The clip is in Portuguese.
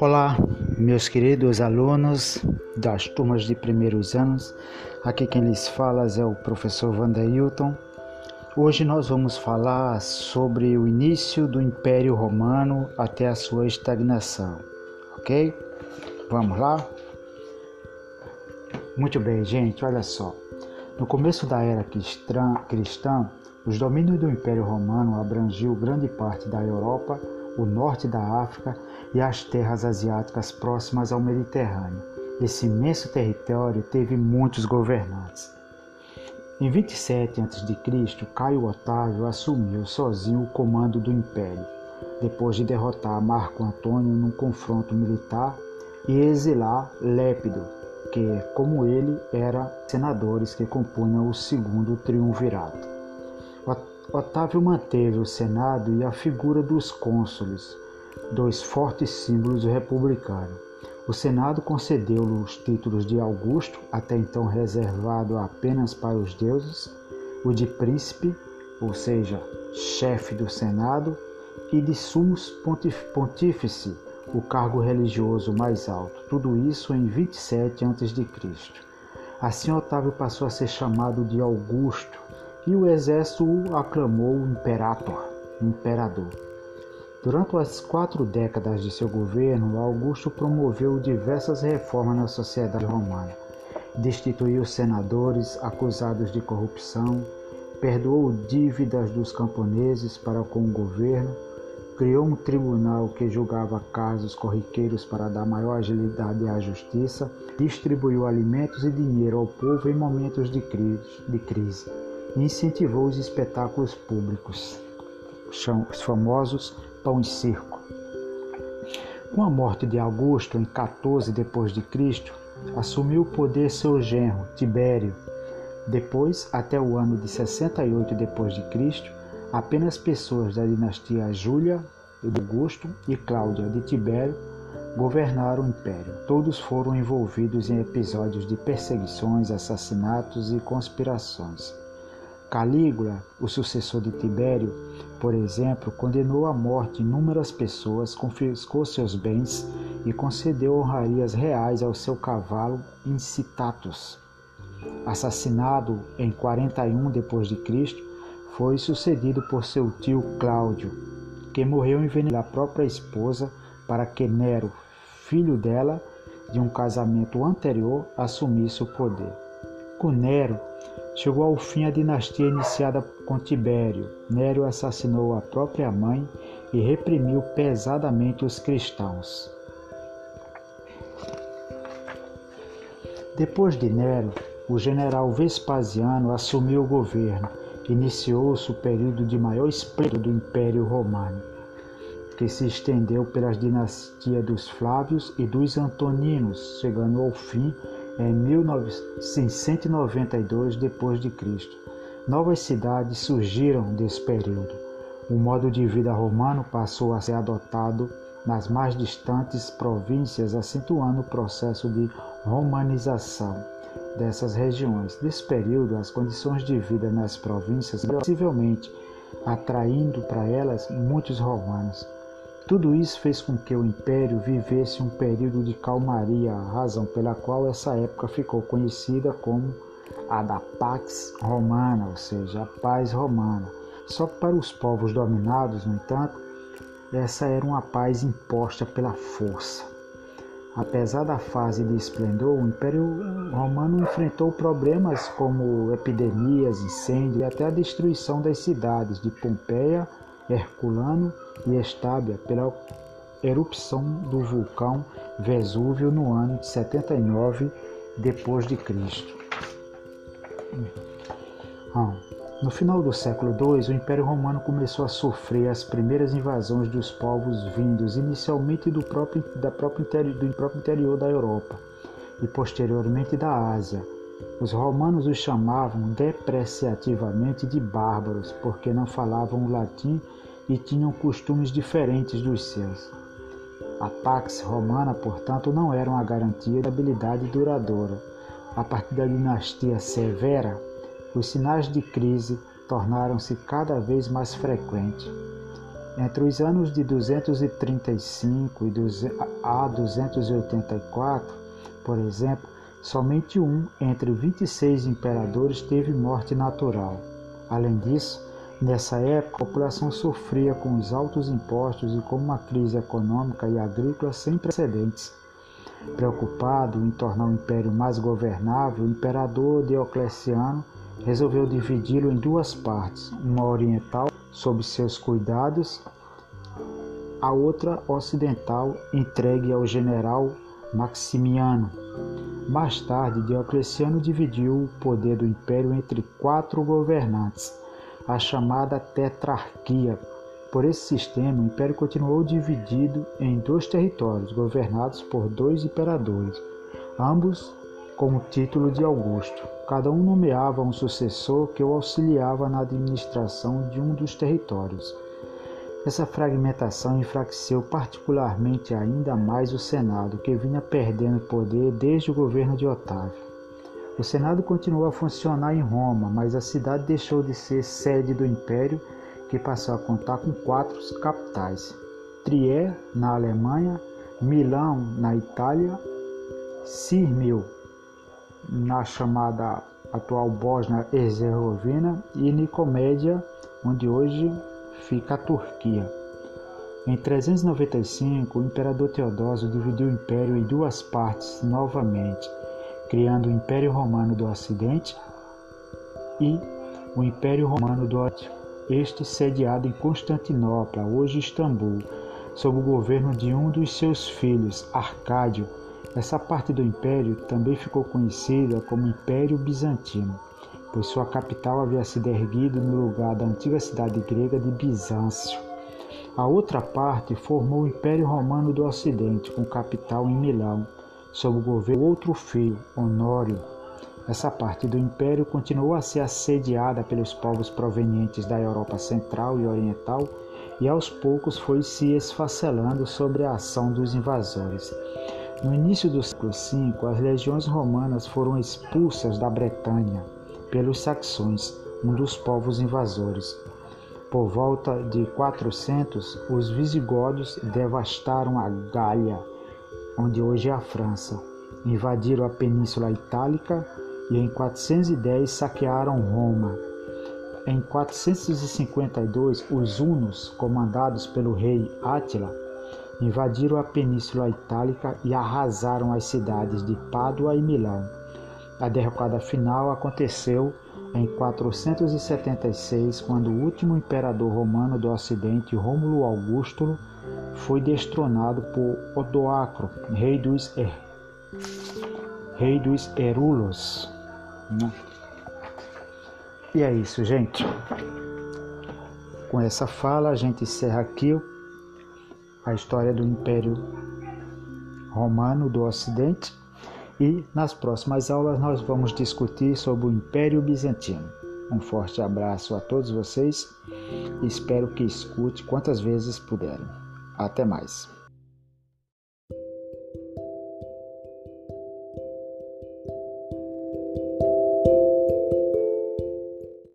Olá, meus queridos alunos das turmas de primeiros anos. Aqui quem lhes fala é o professor Vanderhilton. Hoje nós vamos falar sobre o início do Império Romano até a sua estagnação, ok? Vamos lá? Muito bem, gente, olha só. No começo da era cristã, os domínios do Império Romano abrangiam grande parte da Europa o norte da África e as terras asiáticas próximas ao Mediterrâneo. Esse imenso território teve muitos governantes. Em 27 a.C., Caio Otávio assumiu sozinho o comando do império, depois de derrotar Marco Antônio num confronto militar e exilar Lépido, que, como ele, era senadores que compunham o segundo triunvirato. Otávio manteve o Senado e a figura dos cônsules, dois fortes símbolos republicanos. O Senado concedeu os títulos de Augusto, até então reservado apenas para os deuses, o de príncipe, ou seja, chefe do Senado, e de sumos pontífice, o cargo religioso mais alto. Tudo isso em 27 a.C. Assim, Otávio passou a ser chamado de Augusto, e o exército o aclamou imperator, imperador. Durante as quatro décadas de seu governo, Augusto promoveu diversas reformas na sociedade romana. Destituiu senadores acusados de corrupção, perdoou dívidas dos camponeses para com o governo, criou um tribunal que julgava casos corriqueiros para dar maior agilidade à justiça, distribuiu alimentos e dinheiro ao povo em momentos de crise e incentivou os espetáculos públicos, os famosos pão e circo. Com a morte de Augusto em 14 depois de Cristo, assumiu o poder seu genro Tibério. Depois, até o ano de 68 depois de Cristo, apenas pessoas da dinastia Júlia Augusto e Cláudia de Tibério governaram o império. Todos foram envolvidos em episódios de perseguições, assassinatos e conspirações. Calígula, o sucessor de Tibério, por exemplo, condenou à morte inúmeras pessoas, confiscou seus bens e concedeu honrarias reais ao seu cavalo Incitatus. Assassinado em 41 d.C., foi sucedido por seu tio Cláudio, que morreu envenenando a própria esposa para que Nero, filho dela, de um casamento anterior, assumisse o poder. Com Nero, Chegou ao fim a dinastia iniciada com Tibério. Nério assassinou a própria mãe e reprimiu pesadamente os cristãos. Depois de Nero, o general Vespasiano assumiu o governo. Iniciou-se o período de maior esplendor do Império Romano, que se estendeu pelas dinastias dos Flávios e dos Antoninos, chegando ao fim em 192 d.C. Novas cidades surgiram desse período. O modo de vida romano passou a ser adotado nas mais distantes províncias, acentuando o processo de romanização dessas regiões. Nesse período, as condições de vida nas províncias possivelmente atraindo para elas muitos romanos. Tudo isso fez com que o império vivesse um período de calmaria, razão pela qual essa época ficou conhecida como a da Pax Romana, ou seja, a paz romana. Só que para os povos dominados, no entanto, essa era uma paz imposta pela força. Apesar da fase de esplendor, o Império Romano enfrentou problemas como epidemias, incêndios e até a destruição das cidades de Pompeia Herculano e Estábia pela erupção do vulcão Vesúvio no ano de 79 depois de Cristo. Ah, no final do século II, o Império Romano começou a sofrer as primeiras invasões dos povos vindos, inicialmente do próprio, da interior, do próprio interior da Europa e posteriormente da Ásia. Os romanos os chamavam depreciativamente de bárbaros, porque não falavam o latim e tinham costumes diferentes dos seus. A pax romana, portanto, não era uma garantia de habilidade duradoura. A partir da dinastia Severa, os sinais de crise tornaram-se cada vez mais frequentes. Entre os anos de 235 a 284, por exemplo, somente um entre 26 imperadores teve morte natural. Além disso, nessa época a população sofria com os altos impostos e com uma crise econômica e agrícola sem precedentes. Preocupado em tornar o império mais governável, o imperador Diocleciano resolveu dividi-lo em duas partes, uma oriental sob seus cuidados, a outra ocidental entregue ao general Maximiano. Mais tarde, Diocleciano dividiu o poder do império entre quatro governantes, a chamada tetrarquia. Por esse sistema, o império continuou dividido em dois territórios, governados por dois imperadores, ambos com o título de Augusto. Cada um nomeava um sucessor que o auxiliava na administração de um dos territórios. Essa fragmentação enfraqueceu particularmente ainda mais o Senado, que vinha perdendo poder desde o governo de Otávio. O Senado continuou a funcionar em Roma, mas a cidade deixou de ser sede do império, que passou a contar com quatro capitais: Trier, na Alemanha, Milão, na Itália, Sirmio, na chamada atual Bósnia-Herzegovina, e Nicomédia, onde hoje fica a Turquia. Em 395, o imperador Teodósio dividiu o império em duas partes novamente, criando o Império Romano do Ocidente e o Império Romano do Oriente, este sediado em Constantinopla, hoje Istambul, sob o governo de um dos seus filhos, Arcádio, essa parte do império também ficou conhecida como Império Bizantino, pois sua capital havia sido erguida no lugar da antiga cidade grega de Bizâncio. A outra parte formou o Império Romano do Ocidente, com capital em Milão, sob o governo do outro filho, Honório. Essa parte do império continuou a ser assediada pelos povos provenientes da Europa Central e Oriental e aos poucos foi se esfacelando sobre a ação dos invasores. No início do século V, as legiões romanas foram expulsas da Bretanha pelos saxões, um dos povos invasores. Por volta de 400, os visigodos devastaram a Gália, onde hoje é a França, invadiram a Península Itálica e em 410 saquearam Roma. Em 452, os hunos, comandados pelo rei Átila, invadiram a Península Itálica e arrasaram as cidades de Pádua e Milão. A derrocada final aconteceu em 476, quando o último imperador romano do Ocidente, Rômulo Augusto, foi destronado por Odoacro, rei dos, er... rei dos Erulos. Né? E é isso, gente. Com essa fala, a gente encerra aqui a história do Império Romano do Ocidente e nas próximas aulas nós vamos discutir sobre o Império Bizantino. Um forte abraço a todos vocês espero que escute quantas vezes puderem. Até mais.